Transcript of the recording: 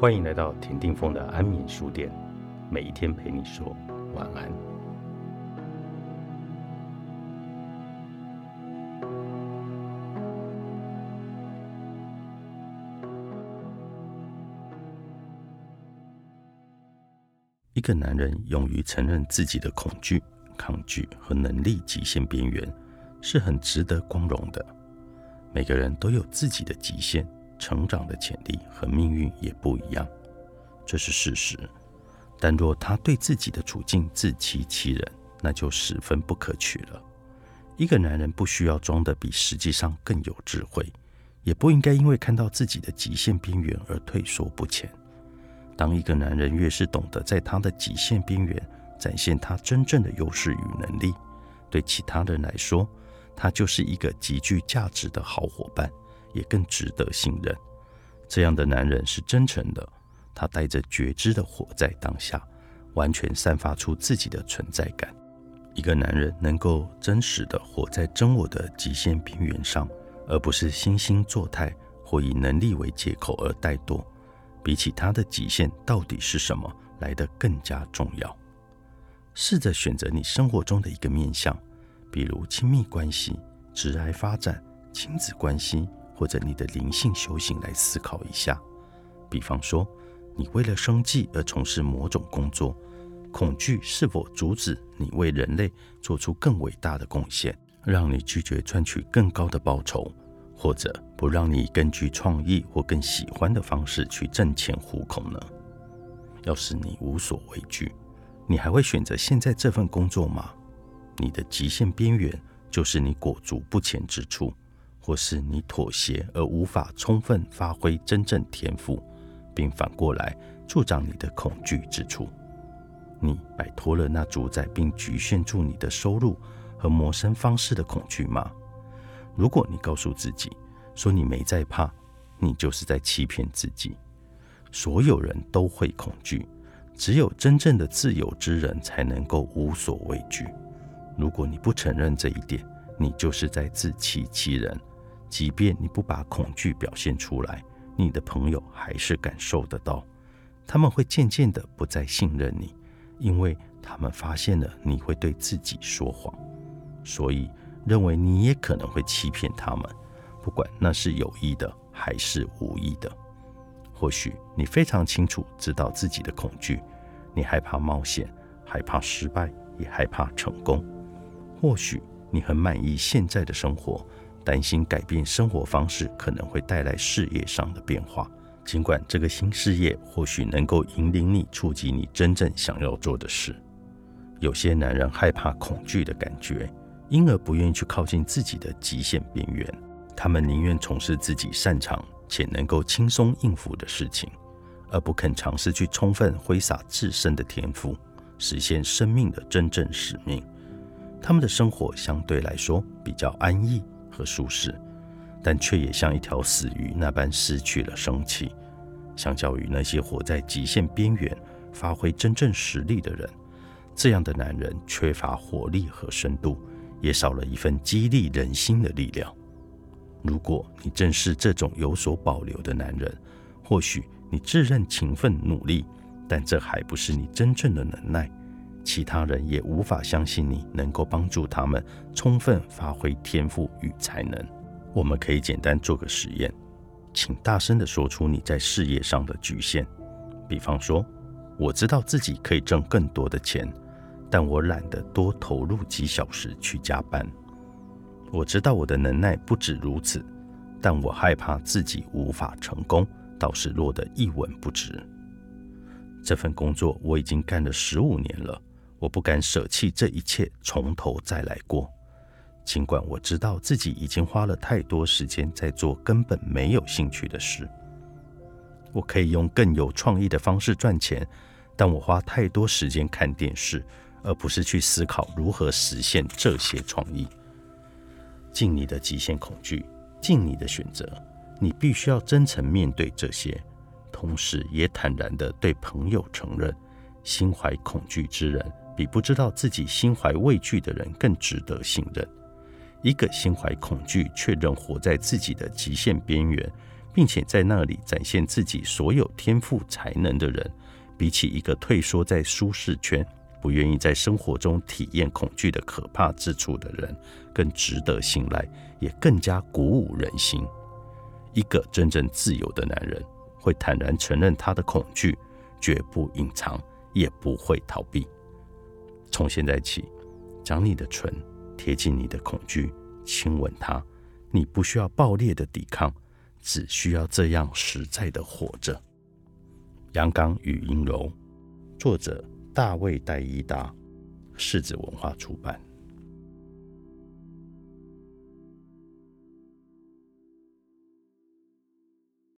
欢迎来到田定峰的安眠书店，每一天陪你说晚安。一个男人勇于承认自己的恐惧、抗拒和能力极限边缘，是很值得光荣的。每个人都有自己的极限。成长的潜力和命运也不一样，这是事实。但若他对自己的处境自欺欺人，那就十分不可取了。一个男人不需要装得比实际上更有智慧，也不应该因为看到自己的极限边缘而退缩不前。当一个男人越是懂得在他的极限边缘展现他真正的优势与能力，对其他人来说，他就是一个极具价值的好伙伴。也更值得信任。这样的男人是真诚的，他带着觉知的活在当下，完全散发出自己的存在感。一个男人能够真实的活在真我的极限边缘上，而不是惺惺作态或以能力为借口而怠惰，比起他的极限到底是什么来得更加重要。试着选择你生活中的一个面向，比如亲密关系、直癌发展、亲子关系。或者你的灵性修行来思考一下，比方说，你为了生计而从事某种工作，恐惧是否阻止你为人类做出更伟大的贡献，让你拒绝赚取更高的报酬，或者不让你根据创意或更喜欢的方式去挣钱糊口呢？要是你无所畏惧，你还会选择现在这份工作吗？你的极限边缘就是你裹足不前之处。或是你妥协而无法充分发挥真正天赋，并反过来助长你的恐惧之处，你摆脱了那主宰并局限住你的收入和谋生方式的恐惧吗？如果你告诉自己说你没在怕，你就是在欺骗自己。所有人都会恐惧，只有真正的自由之人才能够无所畏惧。如果你不承认这一点，你就是在自欺欺人。即便你不把恐惧表现出来，你的朋友还是感受得到。他们会渐渐的不再信任你，因为他们发现了你会对自己说谎，所以认为你也可能会欺骗他们，不管那是有意的还是无意的。或许你非常清楚知道自己的恐惧，你害怕冒险，害怕失败，也害怕成功。或许你很满意现在的生活。担心改变生活方式可能会带来事业上的变化，尽管这个新事业或许能够引领你触及你真正想要做的事。有些男人害怕恐惧的感觉，因而不愿意去靠近自己的极限边缘。他们宁愿从事自己擅长且能够轻松应付的事情，而不肯尝试去充分挥洒自身的天赋，实现生命的真正使命。他们的生活相对来说比较安逸。和舒适，但却也像一条死鱼那般失去了生气。相较于那些活在极限边缘、发挥真正实力的人，这样的男人缺乏活力和深度，也少了一份激励人心的力量。如果你正是这种有所保留的男人，或许你自认勤奋努力，但这还不是你真正的能耐。其他人也无法相信你能够帮助他们充分发挥天赋与才能。我们可以简单做个实验，请大声地说出你在事业上的局限。比方说，我知道自己可以挣更多的钱，但我懒得多投入几小时去加班。我知道我的能耐不止如此，但我害怕自己无法成功，倒是落得一文不值。这份工作我已经干了十五年了。我不敢舍弃这一切，从头再来过。尽管我知道自己已经花了太多时间在做根本没有兴趣的事，我可以用更有创意的方式赚钱，但我花太多时间看电视，而不是去思考如何实现这些创意。尽你的极限恐惧，尽你的选择，你必须要真诚面对这些，同时也坦然地对朋友承认，心怀恐惧之人。比不知道自己心怀畏惧的人更值得信任。一个心怀恐惧却仍活在自己的极限边缘，并且在那里展现自己所有天赋才能的人，比起一个退缩在舒适圈、不愿意在生活中体验恐惧的可怕之处的人，更值得信赖，也更加鼓舞人心。一个真正自由的男人，会坦然承认他的恐惧，绝不隐藏，也不会逃避。从现在起，将你的唇贴近你的恐惧，亲吻它。你不需要爆裂的抵抗。只需要这样实在的活着。阳刚与阴柔，作者大卫戴伊达，世子文化出版。